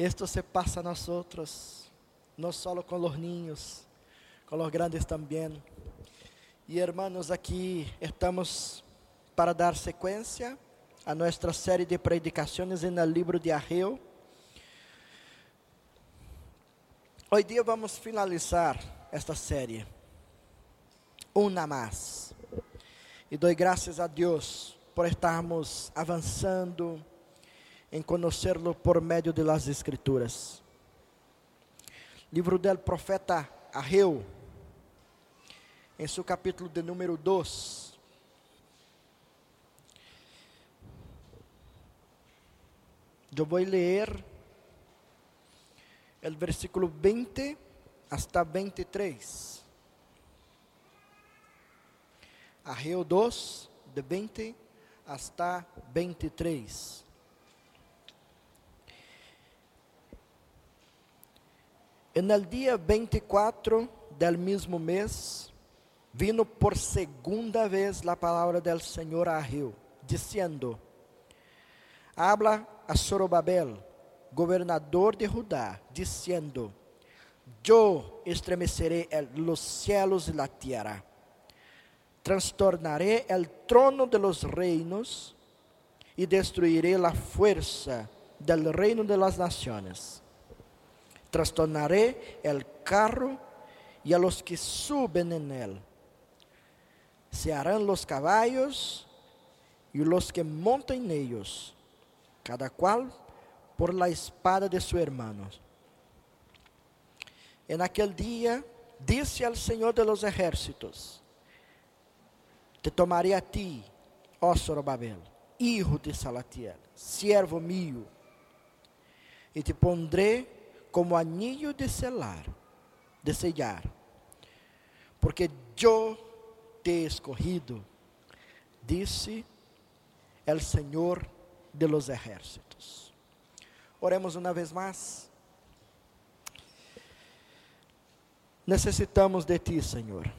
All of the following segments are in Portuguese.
Esto se pasa a nosotros, no solo con los niños, con los grandes también. Y hermanos, aquí estamos para dar sequência a nossa série de predicações no livro de Ageu. Hoje dia vamos finalizar esta série, uma mais. E dou graças a Deus por estarmos avançando em conhecê-lo por meio de las Escrituras. Livro do profeta Ageu, em seu capítulo de número 2. Eu vou ler o versículo 20 hasta 23. Ageu 2, de 20 hasta 23. En el día 24 del mismo mes, vino por segunda vez la palabra del Señor a Ageu, diciendo: Habla a Zorobabel, gobernador de Judá, diciendo: Yo estremeceré los cielos y la tierra, trastornaré el trono de los reinos y destruiré la fuerza del reino de las naciones trastornaré el carro y a los que suben en él. Se harán los caballos y los que montan en ellos, cada cual por la espada de su hermano. En aquel día dice al Señor de los ejércitos, te tomaré a ti, ó Zorobabel, hijo de Salatiel, siervo mío, y te pondré como anillo de selar, de sellar, porque yo te he escogido, disse el Senhor de los ejércitos. Oremos uma vez mais. Necessitamos de ti, Senhor,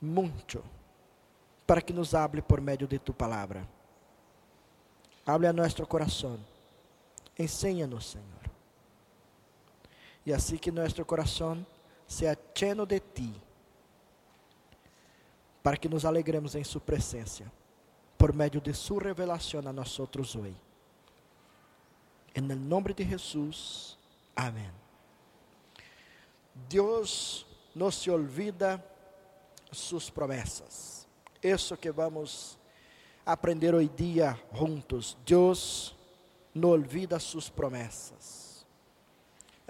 muito, para que nos hable por meio de tu palavra. Hable a nosso coração. Enseña-nos, Senhor e assim que nosso coração seja lleno de ti, para que nos alegremos em Sua presença, por meio de Sua revelação a nós outros hoje. Em nome de Jesus, amém. Deus não se olvida suas promessas. Isso que vamos aprender hoje dia juntos. Deus não olvida suas promessas.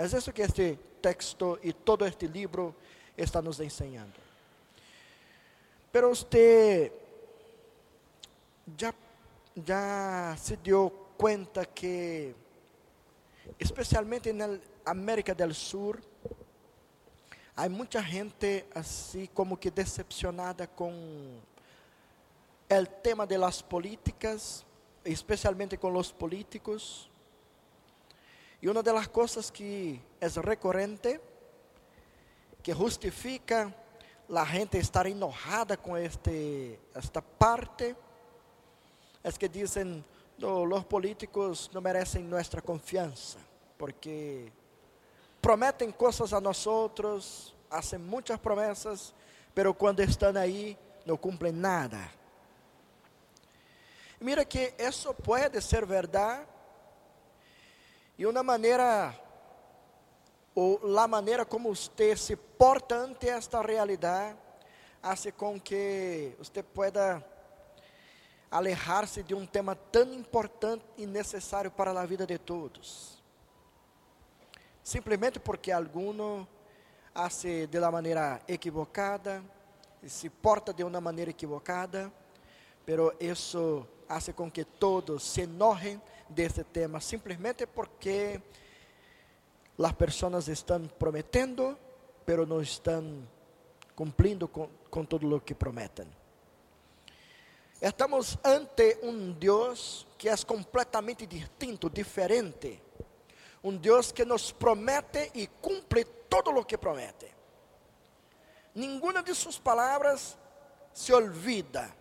É isso que este texto e todo este livro está nos ensinando. Pero você já, se deu conta que, especialmente na América do Sul, há muita gente assim como que decepcionada com o tema de las políticas, especialmente com os políticos. Y una de las cosas que es recurrente, que justifica la gente estar enojada con este, esta parte, es que dicen, no, los políticos no merecen nuestra confianza, porque prometen cosas a nosotros, hacen muchas promesas, pero cuando están ahí no cumplen nada. Mira que eso puede ser verdad e uma maneira, ou a maneira como você se porta ante esta realidade, hace com que você pueda alejar-se de um tema tão importante e necessário para a vida de todos. Simplesmente porque alguno hace de la maneira equivocada, se porta de uma maneira equivocada, pero isso hace com que todos se enojem desse tema, simplesmente porque as pessoas estão prometendo, pero não estão cumprindo com, com tudo o que prometem. Estamos ante um Deus que é completamente distinto, diferente. Um Deus que nos promete e cumpre todo o que promete. Nenhuma de suas palavras se olvida.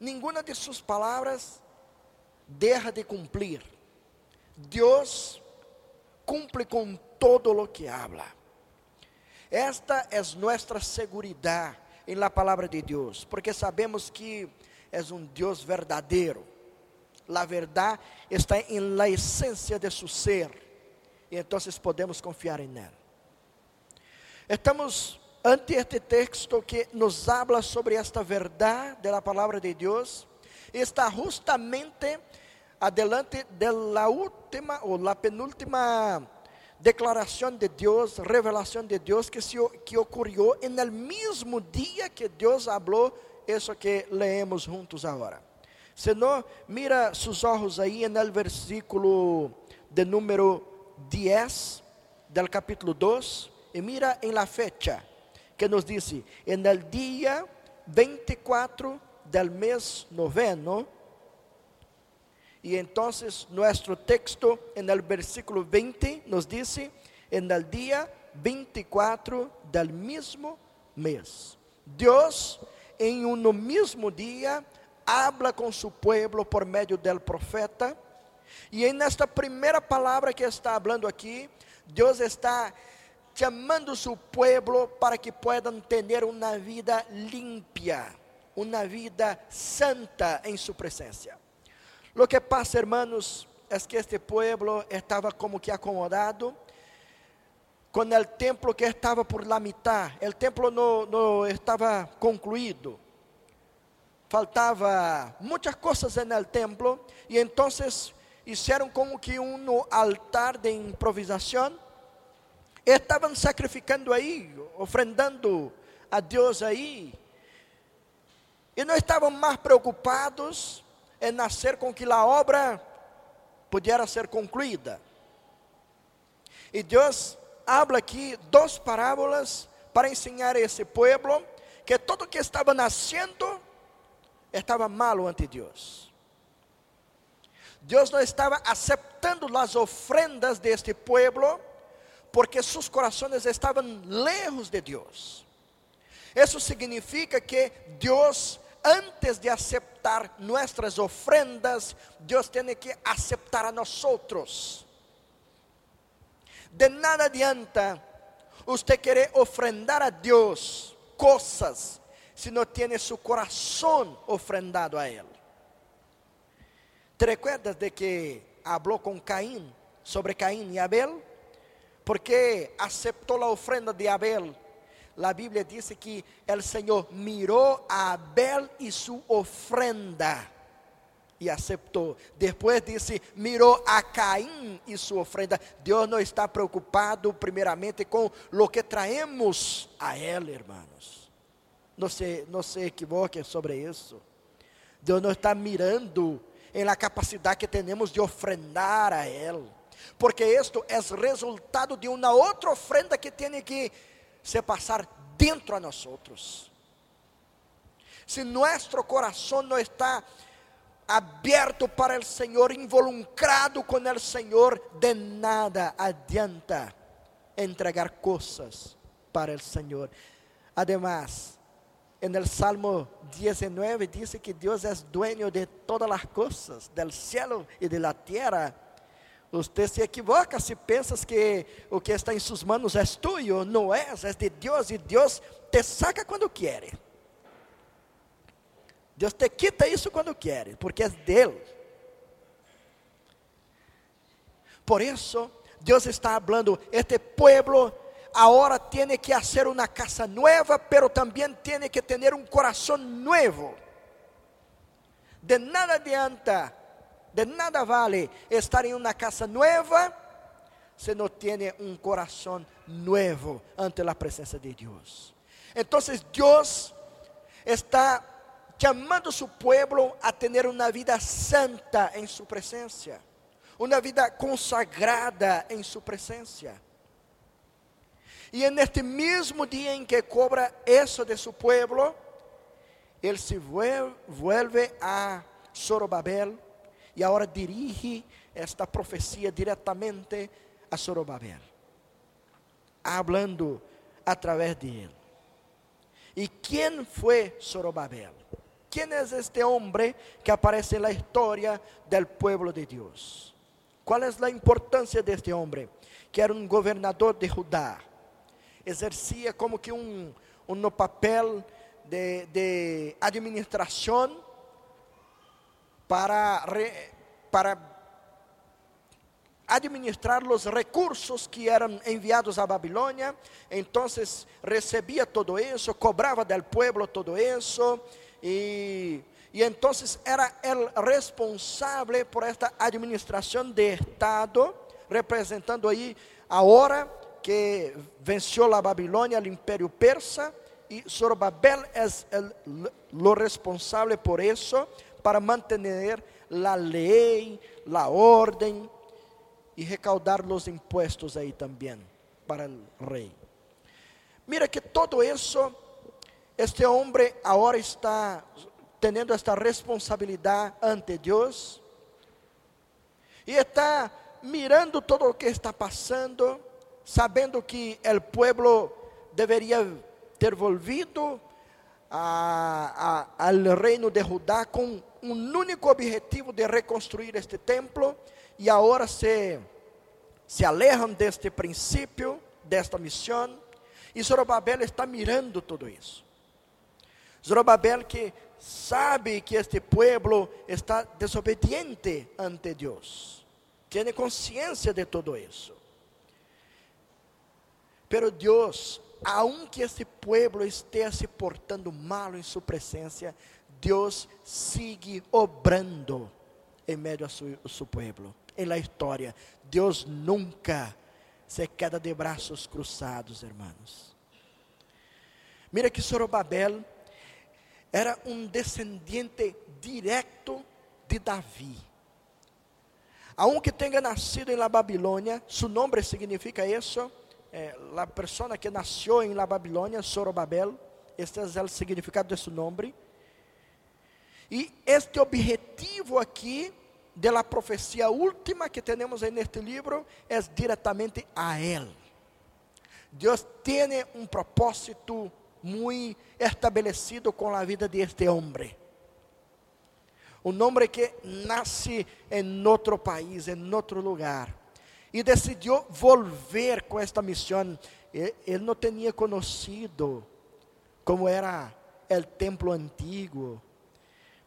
Nenhuma de suas palavras deja de cumplir. Deus cumple com todo lo que habla. Esta é nossa segurança em la palavra de Deus, porque sabemos que é um Deus verdadeiro. La verdade está em la essência de su ser, e então podemos confiar em Él. Estamos ante este texto que nos habla sobre esta verdade da palavra de Deus, está justamente adelante de la última ou la penúltima declaração de Deus, revelação de Deus que, se, que ocorreu en el mesmo dia que Deus falou isso que leemos juntos agora. Se não, mira seus olhos aí no versículo de número 10 del capítulo 2 e mira em la fecha que nos diz: en el dia 24 del mês noveno e então nosso texto en el versículo 20 nos diz: en el dia 24 del mismo mês. Deus em um mesmo dia habla com su pueblo por meio del profeta. E nesta primeira palavra que está falando aqui, Deus está chamando su pueblo para que puedan ter uma vida limpia, uma vida santa em sua presença. Lo que pasa, hermanos, es que este pueblo estava como que acomodado com o templo que estava por la mitad. O templo não, estava concluído faltava muitas coisas no templo e então hicieron como que um altar de improvisação. Estavam sacrificando aí, ofrendando a Deus aí. E não estavam mais preocupados em nascer com que a obra pudesse ser concluída. E Deus habla aqui duas parábolas para ensinar a esse povo que todo que estava nascendo estava malo ante Deus. Deus não estava aceitando as ofrendas deste povo, porque seus corações estavam lejos de Deus. Isso significa que Deus, antes de aceitar nossas ofrendas, Deus tem que aceitar a nós outros. De nada adianta você querer ofrendar a Deus coisas si no tiene su corazón ofrendado a Él. ¿Te recuerdas de que habló con Caín sobre Caín y Abel? Porque aceptó la ofrenda de Abel. La Biblia dice que el Señor miró a Abel y su ofrenda y aceptó. Después dice, miró a Caín y su ofrenda. Dios no está preocupado primeramente con lo que traemos a Él, hermanos. Não se, não se equivoque sobre isso. Deus não está mirando em la capacidade que temos de ofrendar a Ele. Porque isto é resultado de uma outra ofrenda que tem que se passar dentro a nós outros. Se nosso coração não está aberto para o Senhor, involucrado com o Senhor, de nada adianta entregar coisas para o Senhor. Además, en el Salmo 19 dice que Dios es dueño de todas las cosas, del cielo y de la tierra. Usted se equivoca se pensas que o que está em suas manos é tuyo, não é, é de Deus e Deus te saca quando quer. Deus te quita isso quando quer, porque é dele. Por isso, Deus está falando, este pueblo ahora tiene que hacer una casa nueva, pero también tiene que tener un corazón nuevo. De nada adianta, de nada vale estar en una casa nueva si no tiene un corazón nuevo ante la presencia de Dios. Entonces Dios está llamando a su pueblo a tener una vida santa en su presencia, una vida consagrada en su presencia. E neste mesmo dia em que cobra isso de seu pueblo, ele se vuelve a Zorobabel e agora dirige esta profecia diretamente a Zorobabel, hablando através de ele. E quem foi Zorobabel? Quem é este homem que aparece na história do pueblo de Deus? qual é a importância deste homem? Que era um governador de Judá. Exercia como que um, um papel de, de para, para administrar os recursos que eram enviados a Babilônia, então recebia todo isso, cobrava del pueblo todo isso, e, e então era o responsável por esta administração de Estado, representando aí a hora que venceu a Babilônia, o Império Persa, e Zorobabel é o responsável por isso, para manter a lei, a ordem, e recaudar os impuestos aí também para o rei. Mira que todo isso, este homem agora está tendo esta responsabilidade ante Deus e está mirando todo o que está passando, sabendo que o pueblo deveria ter volvido a, a, ao reino de Judá com um único objetivo de reconstruir este templo e agora se, se alejam deste princípio, desta missão, e Zorobabel está mirando tudo isso. Zorobabel que sabe que este pueblo está desobediente ante Deus, tem consciência de tudo isso. Pero Deus, aunque este pueblo esteja se portando mal em sua presença, Deus sigue obrando em meio seu, a seu pueblo en la historia. Deus nunca se queda de braços cruzados, hermanos. Mira que Zorobabel era um descendiente direto de Davi. Aunque tenha nascido em la Babilônia, seu nome significa isso, é, a pessoa que nasceu em la Babilônia, Zorobabel, este é o significado de seu nome. E este objetivo aqui de la profecia última que temos en este libro é diretamente a Él. Deus tem um propósito muito estabelecido com a vida de este homem. Um homem que nasce em outro país, em outro lugar, e decidiu volver com esta missão. Ele não tinha conhecido como era o templo antigo,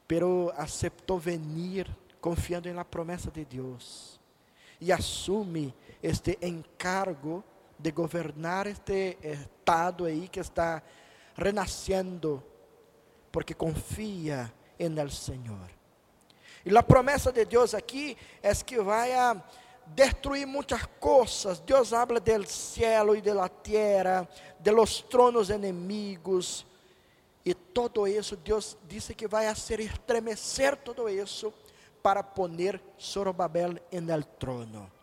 pero aceitou venir confiando na promessa de Deus e assume este encargo de governar este estado aí que está renascendo, porque confia em el Senhor. E a promessa de Deus aqui é que vai a destruir muitas coisas. Deus habla del cielo e de la tierra, de los tronos enemigos, e todo isso Deus disse que vai fazer estremecer todo isso para poner Zorobabel en el trono.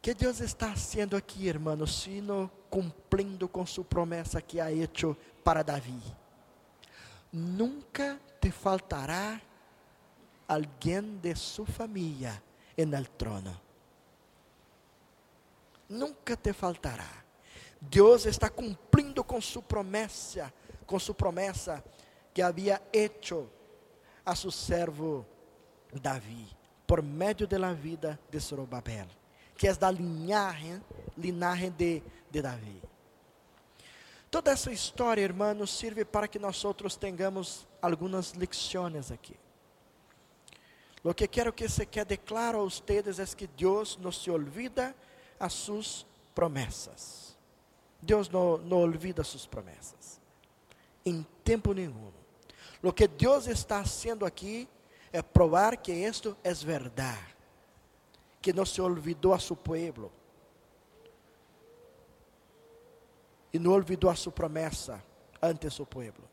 que Deus está haciendo aqui, hermano, sino cumprindo com sua promessa que ha hecho para Davi. Nunca te faltará alguém de sua família en el trono. Nunca te faltará. Deus está cumprindo com sua promessa, com sua promessa que havia hecho a seu servo Davi, por meio da vida de Zorobabel, que é da linhagem, linhagem de, de Davi. Toda essa história, hermanos, serve para que nós outros tenhamos algumas lições aqui. Lo que quero que se quede claro a ustedes é que Deus não se olvida a suas promessas. Deus não, não olvida suas promessas. Em tempo nenhum. Lo que Deus está haciendo aqui é provar que isto é verdade, que não se olvidou a seu povo e não olvidou a sua promessa ante seu povo.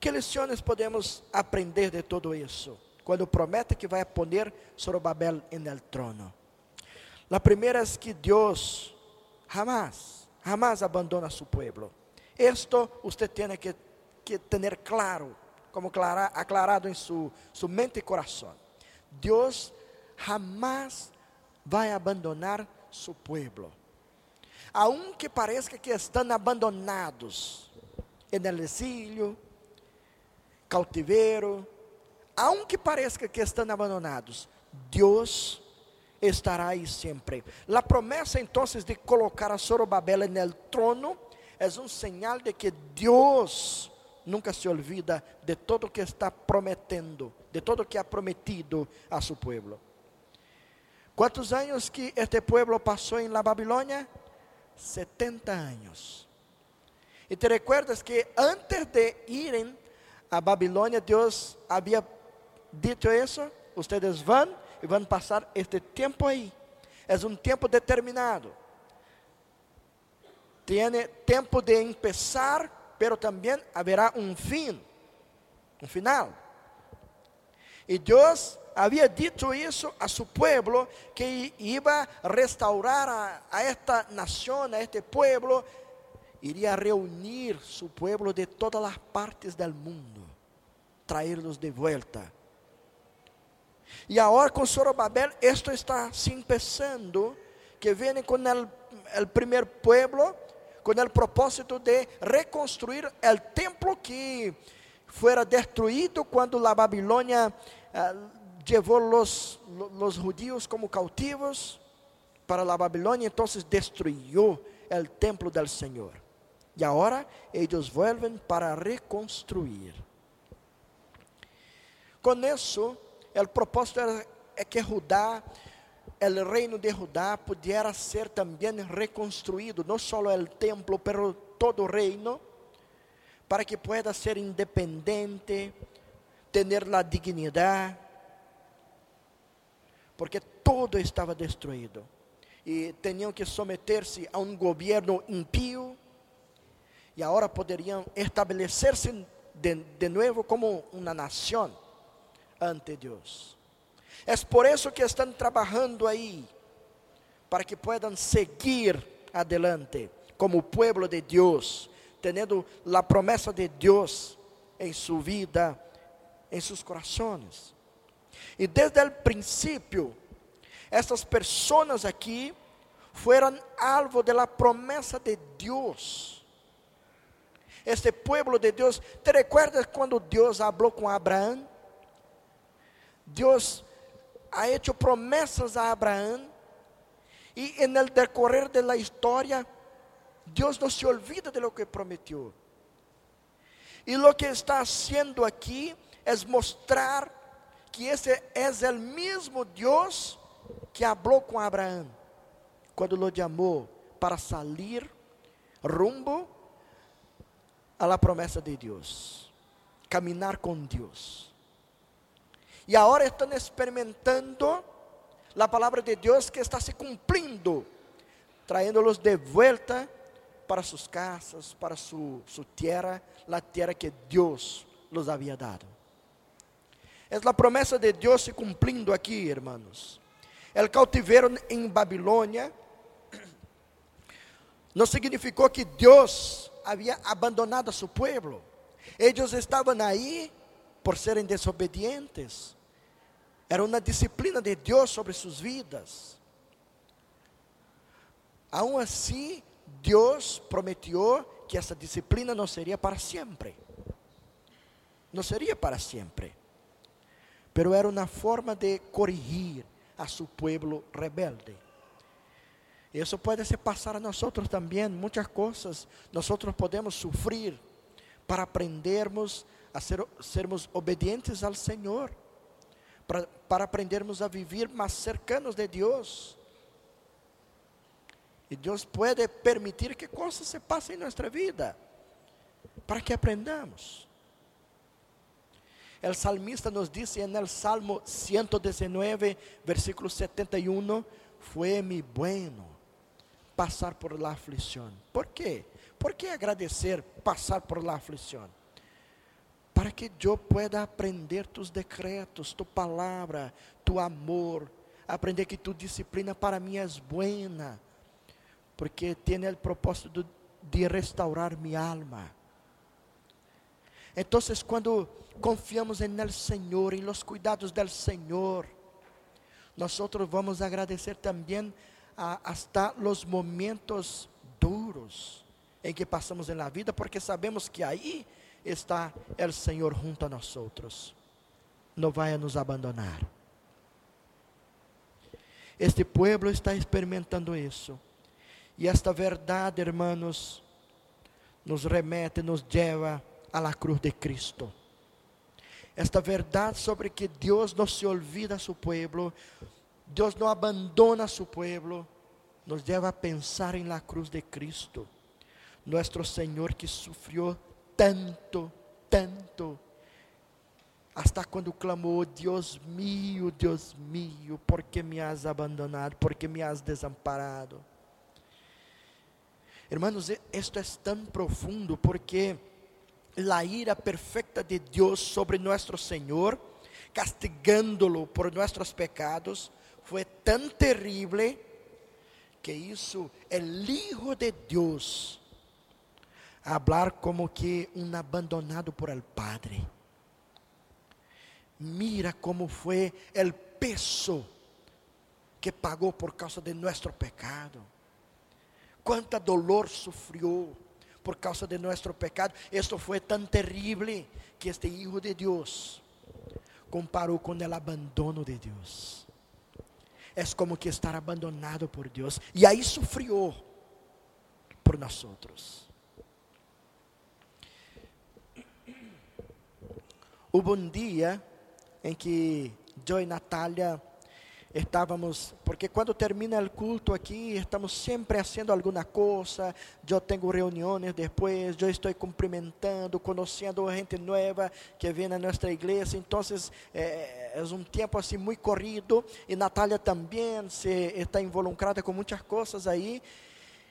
Que lições podemos aprender de todo isso? Quando promete que vai poner Zorobabel en el trono. A primeira é que Deus jamás, jamás abandona a seu povo. Esto usted tiene que, que tener claro como aclarado em sua, sua mente e coração. Deus jamais vai abandonar seu povo. Aunque pareça que estão abandonados en el exílio, cautiveiro, aunque pareça que estão abandonados, Deus estará ahí siempre. La promesa entonces de colocar a Zorobabel en el trono es un señal de que Dios nunca se olvida de todo que está prometendo, de todo que ha prometido a su pueblo. ¿Cuántos años que este pueblo pasó en la Babilonia? 70 años. Y te recuerdas que antes de ir a Babilonia, Dios había dicho eso, ustedes van y van a pasar este tiempo ahí. Es un tiempo determinado. Tiene tiempo de empezar, pero también habrá un fin, un final. Y Dios había dicho eso a su pueblo, que iba a restaurar a, esta nación, a este pueblo, iría a reunir su pueblo de todas las partes del mundo, traerlos de vuelta. Y ahora con Zorobabel esto está empezando, que viene con el primer pueblo, con el propósito de reconstruir el templo que fuera destruido cuando la Babilonia uh, llevou los, los judíos como cautivos para la Babilonia, entonces destruyó el templo del Señor. Y ahora ellos vuelven para reconstruir. Con eso, el propósito era que Judá, el reino de Judá, pudiera ser también reconstruido, no solo el templo, pero todo reino, para que pueda ser independiente, tener la dignidad, porque todo estava destruído. E tinham que someter-se a um governo impio, e agora poderiam estabelecer-se de, de novo como uma nação ante Deus. É por isso que estão trabalhando aí, para que puedan seguir adelante como pueblo de Deus, tendo a promessa de Deus em sua vida, em seus corações. E desde o princípio, essas pessoas aqui foram alvo de la promessa de Deus. Este pueblo de Deus, ¿te recuerdas quando Deus falou com Abraão? Deus ha hecho promessas a Abraão e en el decorrer de la historia não se olvida de lo que prometió. E lo que está haciendo aqui é mostrar que esse é o mesmo Deus que falou com Abraão quando lo chamou para sair rumbo a la promessa de Deus, caminhar com Deus. E agora estão experimentando a palavra de Deus que está se cumprindo, trayéndolos de volta para suas casas, para su, su tierra, la tierra que Deus los havia dado. É a promessa de Deus se cumprindo aqui, irmãos. El cautiveiro em Babilônia não significou que Deus havia abandonado a seu povo. Eles estavam aí por serem desobedientes. Era uma disciplina de Deus sobre suas vidas. Aún assim, Deus prometeu que essa disciplina não seria para sempre. Não seria para sempre pero era uma forma de corrigir a su pueblo rebelde. Isso pode se passar a nós também, muitas coisas nós podemos sofrer para aprendermos a ser, sermos obedientes ao Senhor, para, para aprendermos a viver mais cercanos de Deus. E Deus pode permitir que coisas se passem em nossa vida, para que aprendamos. El salmista nos dice en el Salmo 119, versículo 71, fue mi bueno pasar por la aflicción. ¿Por qué? ¿Por qué agradecer pasar por la aflicción? Para que yo pueda aprender tus decretos, tu palabra, tu amor, aprender que tu disciplina para mí es buena, porque tiene el propósito de restaurar mi alma. Então, quando confiamos em el Senhor, em los cuidados del Senhor, nós vamos agradecer também hasta los momentos duros em que passamos na vida, porque sabemos que aí está o Senhor junto a nós. Não vai nos abandonar. Este pueblo está experimentando isso. E esta verdade, hermanos, nos remete, nos leva a la cruz de Cristo. Esta verdade sobre que Deus não se olvida a su pueblo, Deus não abandona a su pueblo, nos leva a pensar em la cruz de Cristo. Nuestro Senhor que sofreu tanto, tanto, hasta quando clamou: Deus mío, Deus mío, por que me has abandonado? Por que me has desamparado? Hermanos, esto é tão profundo porque a ira perfecta de Deus sobre nosso Senhor, castigándolo por nossos pecados, foi tão terrível que isso, o Hijo de Deus, hablar como que um abandonado por el Padre. Mira como foi o peso que pagou por causa de nosso pecado. Quanta dolor sofreu por causa de nosso pecado. Esto foi tão terrível que este Hijo de Deus comparou com o abandono de Deus. É como que estar abandonado por Deus. E aí sofreu por nós outros. Houve um dia em que eu e Natália estávamos, porque quando termina o culto aqui, estamos sempre fazendo alguma coisa, eu tenho reuniões depois, eu estou cumprimentando, conhecendo gente nova que vem a nossa igreja, então é, é um tempo assim muito corrido, e Natália também se está involucrada com muitas coisas aí,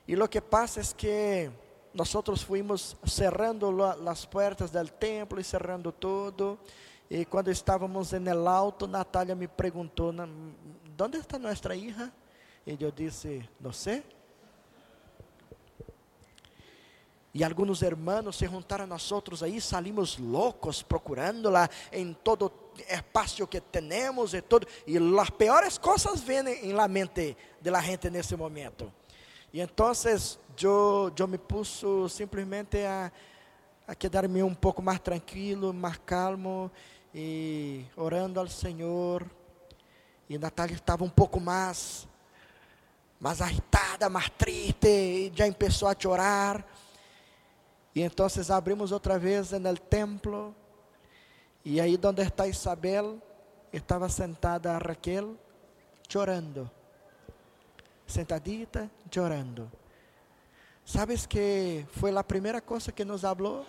e o que passa é que nós fomos cerrando as portas do templo e cerrando tudo, e quando estávamos en el auto, Natália me perguntou: ¿Dónde está nossa hija? E eu disse: Não sei. E alguns hermanos se juntaram a nós aí, salimos loucos procurándola em todo espaço que temos e todo. E as piores coisas vêm em la mente de la gente nesse momento. E então, eu, eu me pus simplesmente a, a quedar-me um pouco mais tranquilo, mais calmo e orando ao Senhor. E Natália estava um pouco mais, mais agitada, mais triste, e já começou a chorar. E então abrimos outra vez no templo. E aí onde está Isabel, estava sentada a Raquel, chorando. Sentadita, chorando. ¿Sabes que foi a primeira coisa que nos falou?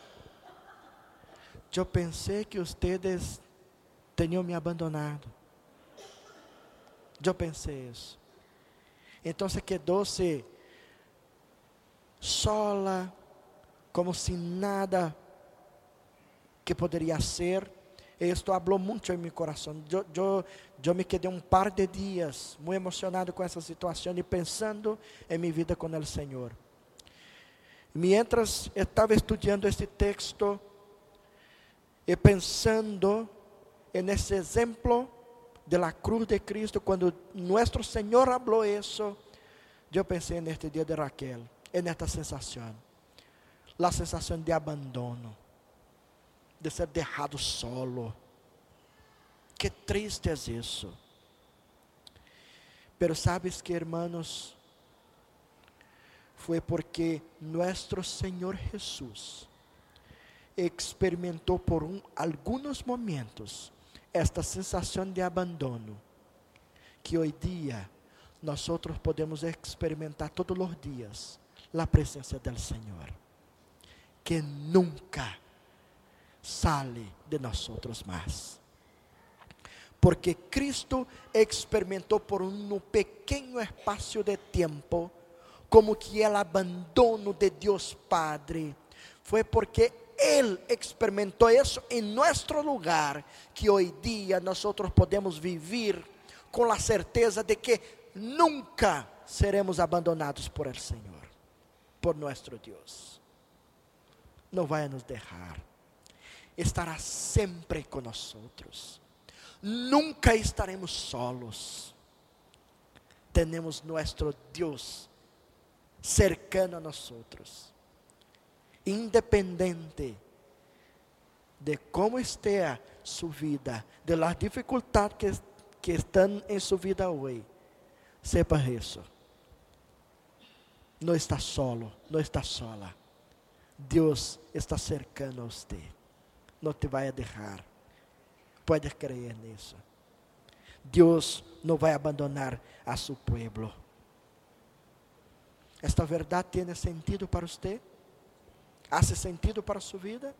Eu pensei que vocês tinham me abandonado. Eu pensei isso. Então se quedou-se sola, como se nada que poderia ser. Isto falou muito em meu coração. Eu, eu, eu me quedei um par de dias muito emocionado com essa situação e pensando em minha vida com o Senhor. Mientras estava estudando este texto, e pensando nesse exemplo de la cruz de Cristo, quando nosso Senhor falou isso, eu pensei neste dia de Raquel, nesta sensação, a sensação de abandono, de ser deixado solo. Que triste é isso. Pero sabes que, hermanos, foi porque nosso Senhor Jesus experimentou por um, alguns momentos esta sensação de abandono, que hoje dia nós podemos experimentar todos os dias a presença do Senhor, que nunca sale de nós mais. Porque Cristo experimentou por um pequeno espaço de tempo, como que o abandono de Deus Padre, foi porque ele experimentou isso em nosso lugar, que hoje dia nós podemos viver com a certeza de que nunca seremos abandonados por el Senhor, por nosso Deus. Não vai nos deixar, estará sempre com nós. Nunca estaremos solos. Temos nosso Deus cercano a nós independente de como esteja sua vida, de las dificuldades que, que estão em sua vida hoje, sepa isso. Não está solo, não está sola. Deus está cercando a você. Não te vai deixar. Pode crer nisso. Deus não vai abandonar a seu pueblo. Esta verdade tem sentido para você? Hace sentido para sua vida?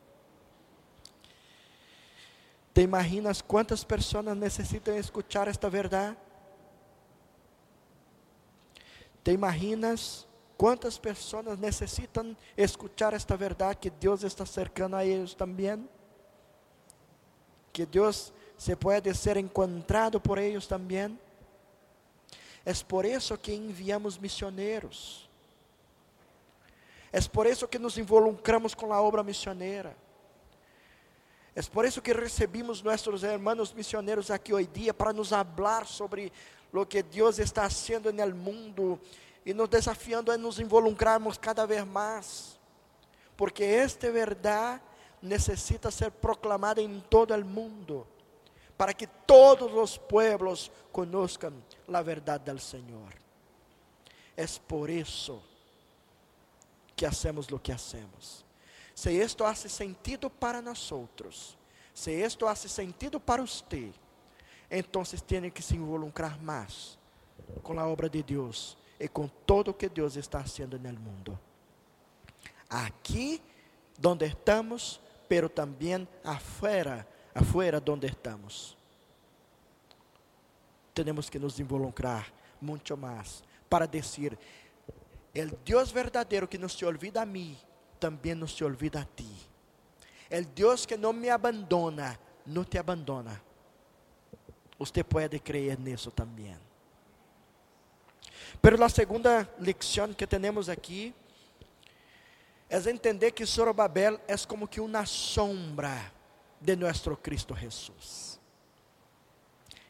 ¿Te imaginas quantas pessoas necessitam escuchar esta verdade? ¿Te imaginas quantas pessoas necessitam escuchar esta verdade que Deus está cercando a eles também? Que Deus se pode ser encontrado por eles também? É por isso que enviamos missioneiros. É por isso que nos involucramos com a obra missioneira. É por isso que recebemos nossos hermanos missioneiros aqui hoje dia para nos falar sobre o que Deus está fazendo no mundo e nos desafiando a nos involucrarmos cada vez mais, porque esta verdade necessita ser proclamada em todo o mundo, para que todos os pueblos conozcan a verdade do Senhor. É por isso que hacemos o que hacemos. Se isto hace sentido para nós outros, se isto hace sentido para você, então tem que se involucrar mais com a obra de Deus e com todo o que Deus está fazendo no mundo. Aqui, donde estamos, pero também afuera, afuera donde estamos. Temos que nos involucrar muito mais para dizer El Dios verdadero que no se olvida a mí, también no se olvida a ti. El Dios que no me abandona, no te abandona. Usted puede creer nisso também. Pero a segunda lección que temos aqui é entender que Zorobabel é como que uma sombra de nosso Cristo Jesus.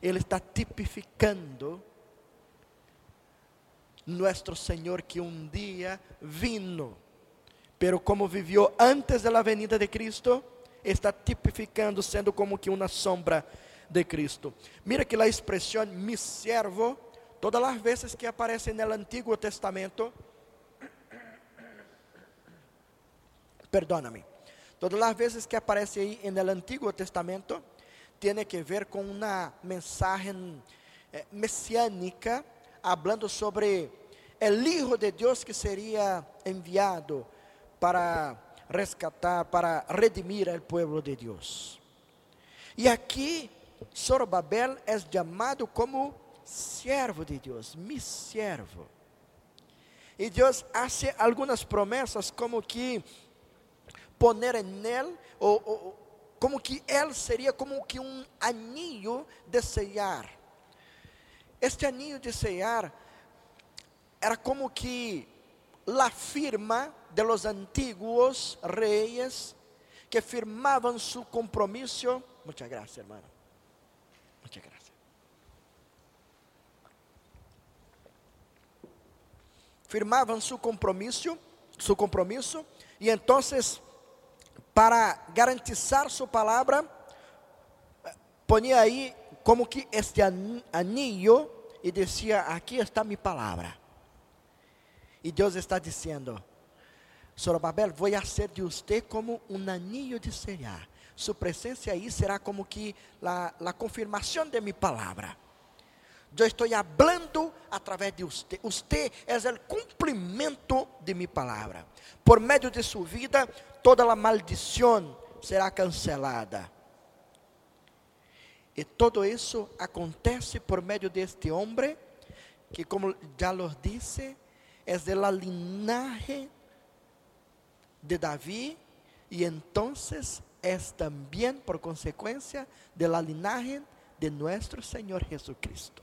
Ele está tipificando nuestro Señor que un día vino, pero como vivió antes de venida de Cristo, está tipificando, sendo como que uma sombra de Cristo. Mira que a expressão mi servo, todas as vezes que aparece no Antigo Testamento, perdóname, todas as vezes que aparece aí no Antigo Testamento, tem que ver com uma mensagem eh, messiânica, hablando sobre el Hijo de Deus que seria enviado para rescatar, para redimir al pueblo de Deus. E aqui, Zorobabel é chamado como servo de Deus, mi servo. E Deus hace algumas promessas como que poner en él, ou, como que ele seria como que um anillo de sellar. Este anillo de sellar era como que la firma de los antiguos reyes que firmaban su compromiso. Muchas gracias, hermano. Muchas gracias. Firmaban su compromiso, su compromiso, y entonces, para garantizar su palabra, ponía ahí como que este anillo y decía: Aquí está mi palabra. E Deus está dizendo: Zorobabel, vou fazer de você como um anillo de sellar. Sua presença aí será como que a, confirmação de minha palavra. Eu estou hablando através de você. Você é o cumprimento de minha palavra. Por meio de sua vida, toda a maldição será cancelada. E todo isso acontece por meio deste homem que, como já los disse, es de la linaje de David y entonces es también por consecuencia de la linaje de nuestro Señor Jesucristo.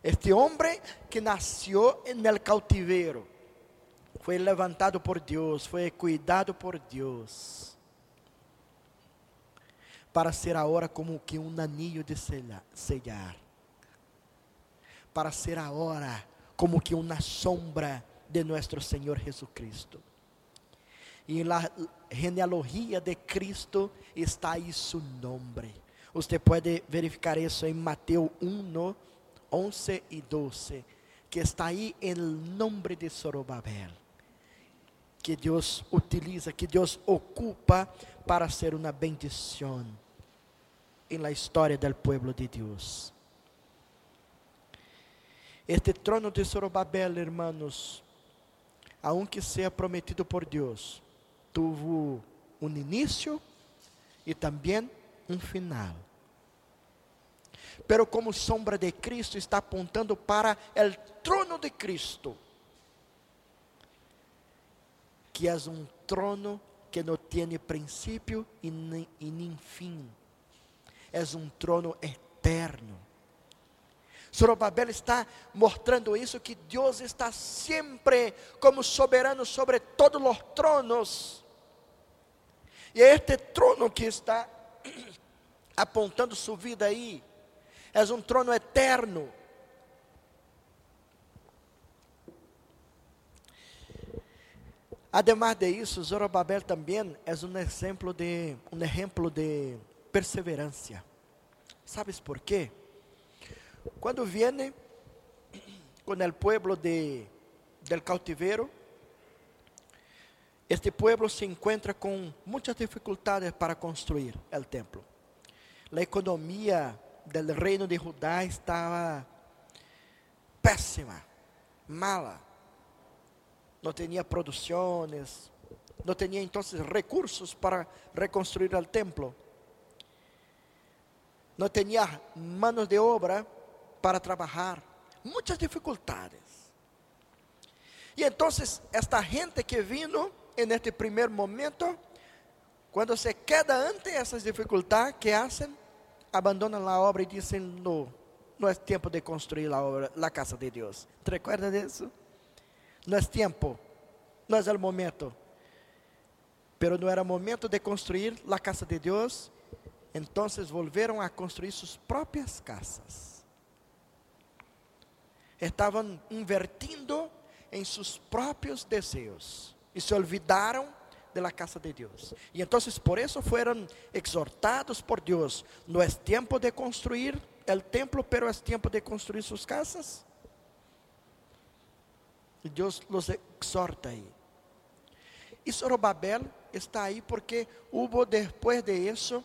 Este hombre que nació en el cautiverio fue levantado por Dios, fue cuidado por Dios, para ser ahora como que un anillo de sellar, para ser ahora como que uma sombra de nosso Senhor Jesucristo. E na genealogia de Cristo está aí seu nome. Você pode verificar isso em Mateus 1, 11 y 12, que está ahí el nombre de Zorobabel, que Dios utiliza, que Dios ocupa para ser una bendición en la historia del pueblo de Dios. Este trono de Zorobabel, hermanos, aunque sea prometido por Dios, tuvo un inicio y también un final. Pero como sombra de Cristo está apontando para el trono de Cristo, que é um trono que não tem princípio e nem, e nem fim. É um trono eterno. Zorobabel está mostrando isso que Deus está sempre como soberano sobre todos os tronos. E é este trono que está apontando sua vida aí é um trono eterno. Además de isso, Zorobabel também é um exemplo de um exemplo de perseverança. ¿Sabes por quê? Quando viene com o pueblo de del cautiveiro, este pueblo se encontra com muitas dificuldades para construir o templo. A economia del reino de Judá estava péssima, mala. Não tinha produções, não tinha então recursos para reconstruir o templo. Não tinha manos de obra para trabalhar. Muitas dificuldades. E então, esta gente que vino en este primeiro momento, quando se queda ante essas dificuldades, que hacen? abandonam a obra e dizem: não, não é tempo de construir a obra, a casa de Deus. ¿Te recuerdas disso? Não é tempo, não é o momento. Pero não era momento de construir a casa de Deus. Então volveram a construir suas próprias casas. Estavam invertindo em seus próprios desejos e se olvidaram de la casa de Dios. Y entonces por eso fueron exhortados por Dios. No es tiempo de construir el templo, pero es tiempo de construir sus casas. Y Dios los exhorta ahí. Y Zorobabel está ahí porque hubo después de eso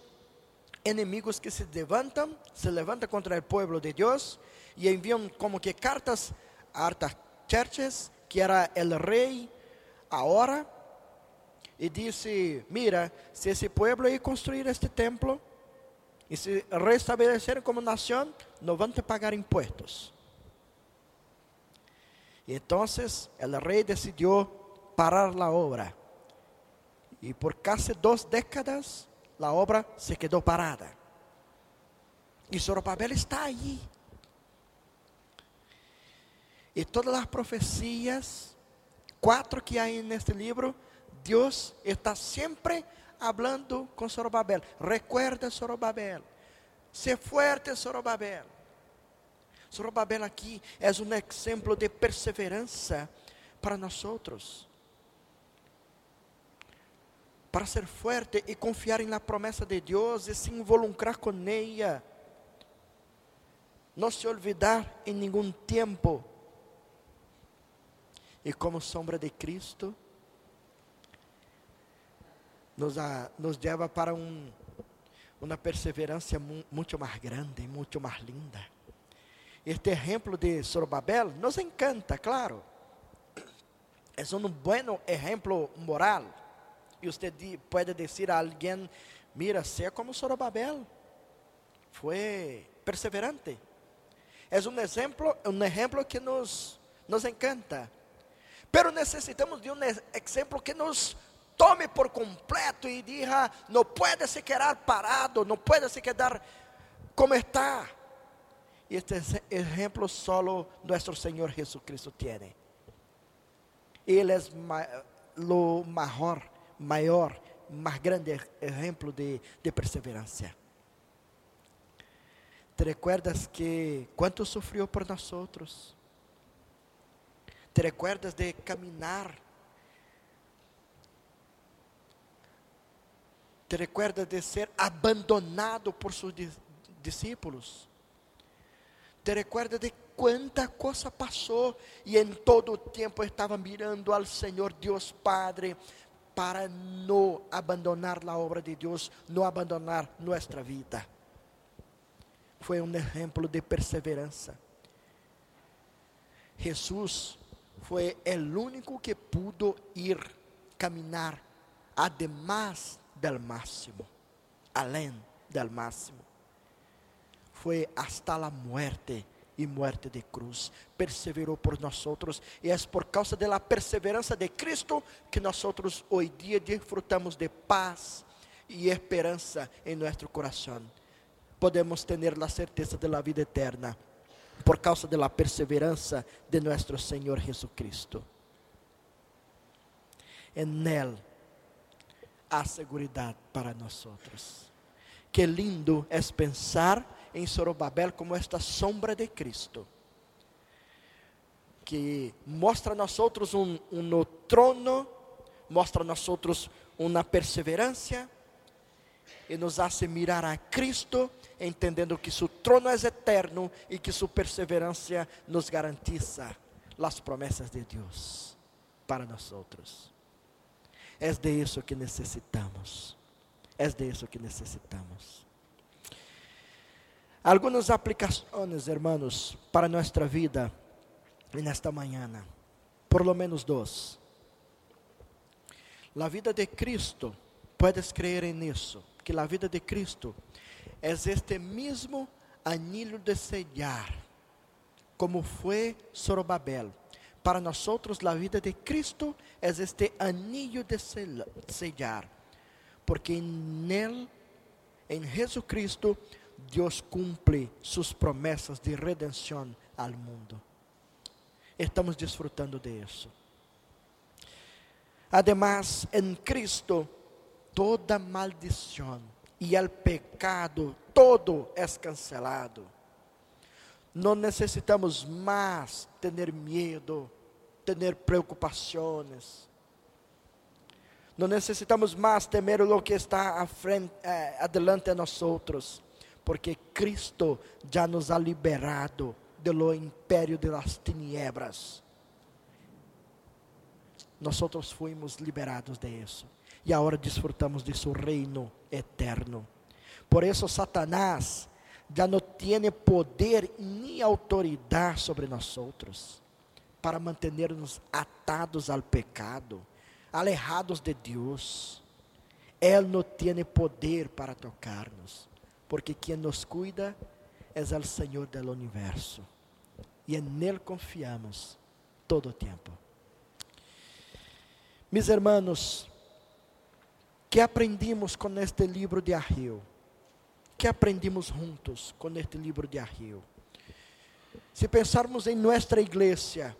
enemigos que se levantan, se levantan contra el pueblo de Dios y envían como que cartas a Artaxerxes, que era el rey ahora, e disse: Mira, se esse povo aí construir este templo e se restabelecer como nação, não vão te pagar impostos. E então, o rei decidiu parar a obra. E por quase duas décadas, a obra se quedou parada. E Zorobabel está aí. E todas as profecias, quatro que há neste livro, Deus está sempre hablando com Zorobabel. Recuerda Zorobabel. Sé fuerte Zorobabel. Zorobabel aqui é um exemplo de perseverança para nós outros. Para ser fuerte e confiar na promessa de Deus e se involucrar com ela. Não se olvidar em nenhum tempo. E como sombra de Cristo, nos, a, nos leva para um, uma perseverança muito mais grande, muito mais linda. Este exemplo de Zorobabel nos encanta, claro. É um bom exemplo moral. E você pode dizer a alguém: mira, seja como Zorobabel. Foi perseverante. É um exemplo, um exemplo que nos, nos encanta. Pero necessitamos de um exemplo que nos tome por completo e diga, não pode se quedar parado, não pode se quedar como está. E este exemplo solo nosso Senhor Jesucristo tem. Ele é o maior, maior, mais grande exemplo de, de perseverança. Te recuerdas que quanto sofreu por nós outros? Te recuerdas de caminhar te recuerda de ser abandonado por seus discípulos. Te recuerda de cuánta cosa pasó y en todo tiempo estaba mirando al Señor Dios Padre para no abandonar la obra de Dios, no abandonar nuestra vida. Fue un ejemplo de perseverancia. Jesús fue el único que pudo ir, caminar, además del máximo, além del máximo. Foi hasta la muerte e muerte de cruz. Perseverou por nós outros e é por causa da perseverança de Cristo que nós outros hoje dia desfrutamos de paz e esperança em nosso coração. Podemos ter a certeza da vida eterna por causa da perseverança de nosso Senhor Jesucristo. En Él há segurança para nós outros. Que lindo é pensar em Sorobabel como esta sombra de Cristo, que mostra a nós outros um, um no trono, mostra a nós outros uma perseverança e nos hace mirar a Cristo, entendendo que seu trono é eterno e que sua perseverança nos garantiza as promessas de Deus para nós outros. É de isso que necessitamos. É de isso que necessitamos. Algumas aplicações, hermanos, para nossa vida nesta manhã. Por lo menos duas. A vida de Cristo, puedes crer nisso, que a vida de Cristo é este mesmo anillo de sellar, como foi Zorobabel. Para nós a vida de Cristo é este anillo de sellar, porque em Ele, em Jesucristo, Deus cumpre suas promessas de redenção ao mundo. Estamos desfrutando de isso. Además, em Cristo, toda maldição e o pecado, todo é cancelado. Não necessitamos mais ter medo, ter preocupações. Não necessitamos mais temer o que está frente, eh, adelante a nós outros porque Cristo já nos ha liberado do império de las tiniebras. Nós fomos liberados de isso. E agora desfrutamos de seu reino eterno. Por isso, Satanás já não tem poder nem autoridade sobre nós outros para manter-nos atados ao pecado, alejados de Deus. Ele não tem poder para tocar-nos porque quem nos cuida é o Senhor do universo. E em Ele confiamos todo o tempo. Mis hermanos, que aprendimos com este livro de Arreu? Que aprendimos juntos com este livro de Arreu? Se pensarmos em nossa igreja,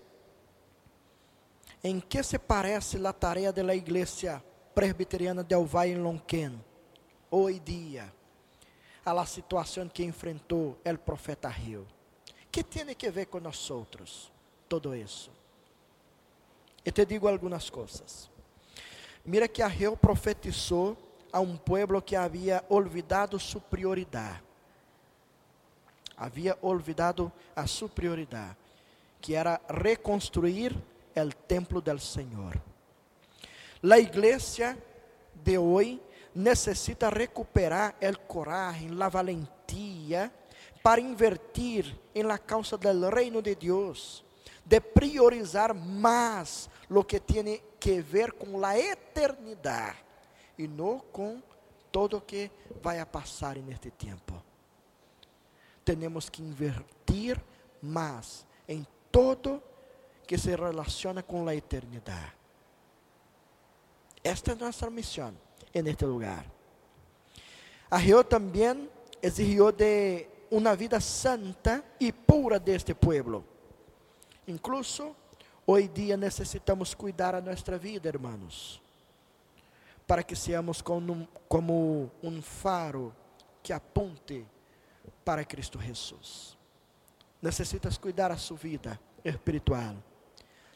em que se parece a tarefa da igreja presbiteriana de Alvai em Lonquén, hoje dia? A la que enfrentou o profeta Rio. Que tem que ver com nós outros? Todo isso. E te digo algumas coisas. Mira que Rio profetizou a um pueblo que havia olvidado sua prioridade. Havia olvidado a sua prioridade, que era reconstruir o templo del Senhor. A igreja de hoje necessita recuperar el coraje, la valentía para invertir en la causa del reino de Dios, de priorizar más lo que tiene que ver con la eternidad y no con todo que vai a passar neste tempo. Temos que invertir mais em todo que se relaciona com a eternidade. Esta é nossa missão en este lugar. Arreó também exigiu de uma vida santa e pura deste pueblo. Incluso, hoje dia necessitamos cuidar a nossa vida, hermanos, para que seamos como, um faro que aponte para Cristo Jesus. Necessitas cuidar a sua vida espiritual.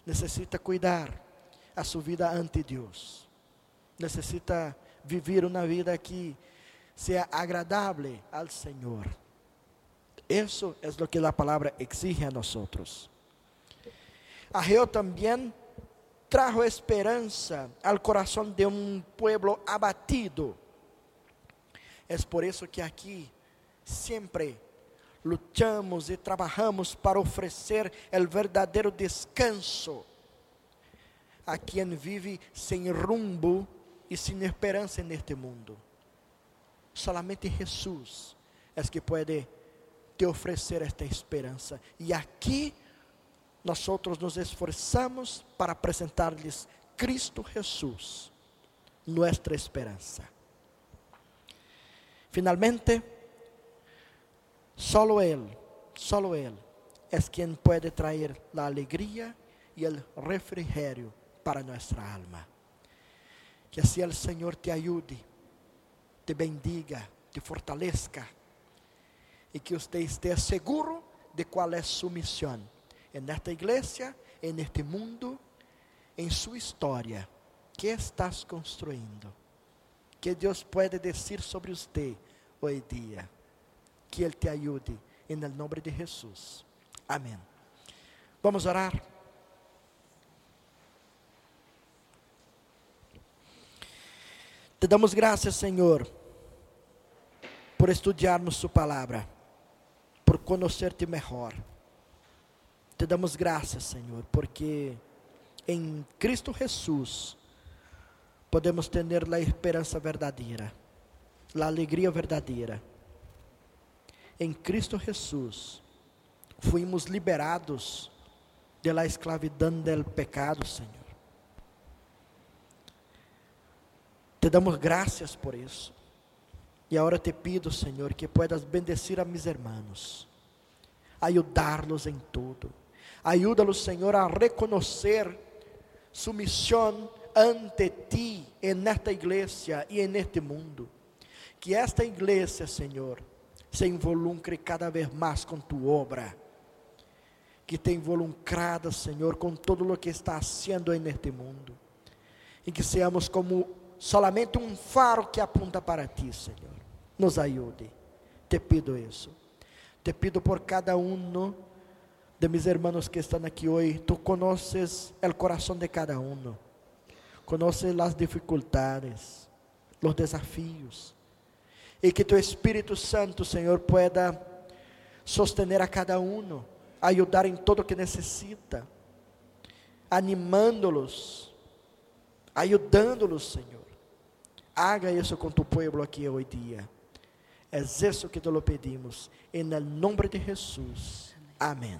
Necessita cuidar a sua vida ante Deus. Necessita viver uma vida que seja agradável ao Senhor. Eso es lo que la palabra exige a nosotros. Ageo también trajo esperanza al corazón de un pueblo abatido. Es por eso que aquí siempre luchamos e trabalhamos para oferecer o verdadeiro descanso a quem vive sem rumbo e sem esperança neste mundo. Solamente Jesus é que pode te oferecer esta esperança. E aqui nós outros nos esforçamos para apresentar-lhes Cristo Jesus, nossa esperança. Finalmente, Solo Él, solo Él es quien puede traer la alegría y el refrigerio para nuestra alma. Que así el Señor te ayude, te bendiga, te fortalezca y que usted esté seguro de cuál es su misión en esta iglesia, en este mundo, en su historia. ¿Qué estás construyendo? ¿Qué Dios puede decir sobre usted hoy día? que Ele te ajude, em nome de Jesus. Amém. Vamos orar. Te damos graças, Senhor, por estudarmos Sua palavra, por conhecer-te melhor. Te damos graças, Senhor, porque em Cristo Jesus podemos ter a esperança verdadeira, a alegria verdadeira em Cristo Jesus, fuimos liberados de la escravidão del pecado, Senhor. Te damos graças por isso. E agora te pido, Senhor, que puedas bendecir a mis hermanos, ayudarlos em tudo. Ayúdalos, Senhor, a reconhecer su ante ti en esta igreja e en este mundo. Que esta igreja, Senhor, se involucre cada vez mais com tu obra, que te involucrada, Senhor, com todo o que está sendo neste mundo, e que seamos como solamente um faro que apunta para ti, Senhor. Nos ajude, te pido isso. Te pido por cada um de mis hermanos que estão aqui hoje, tu conoces o coração de cada um, conoces as dificuldades, os desafios, e que tu Espírito Santo, Senhor, pueda sostener a cada um, ajudar em todo o que necessita, animando-los, ajudando-los, Senhor. Haga isso com tu povo aqui hoje dia. É isso que te lo pedimos, em nome de Jesus. Amém.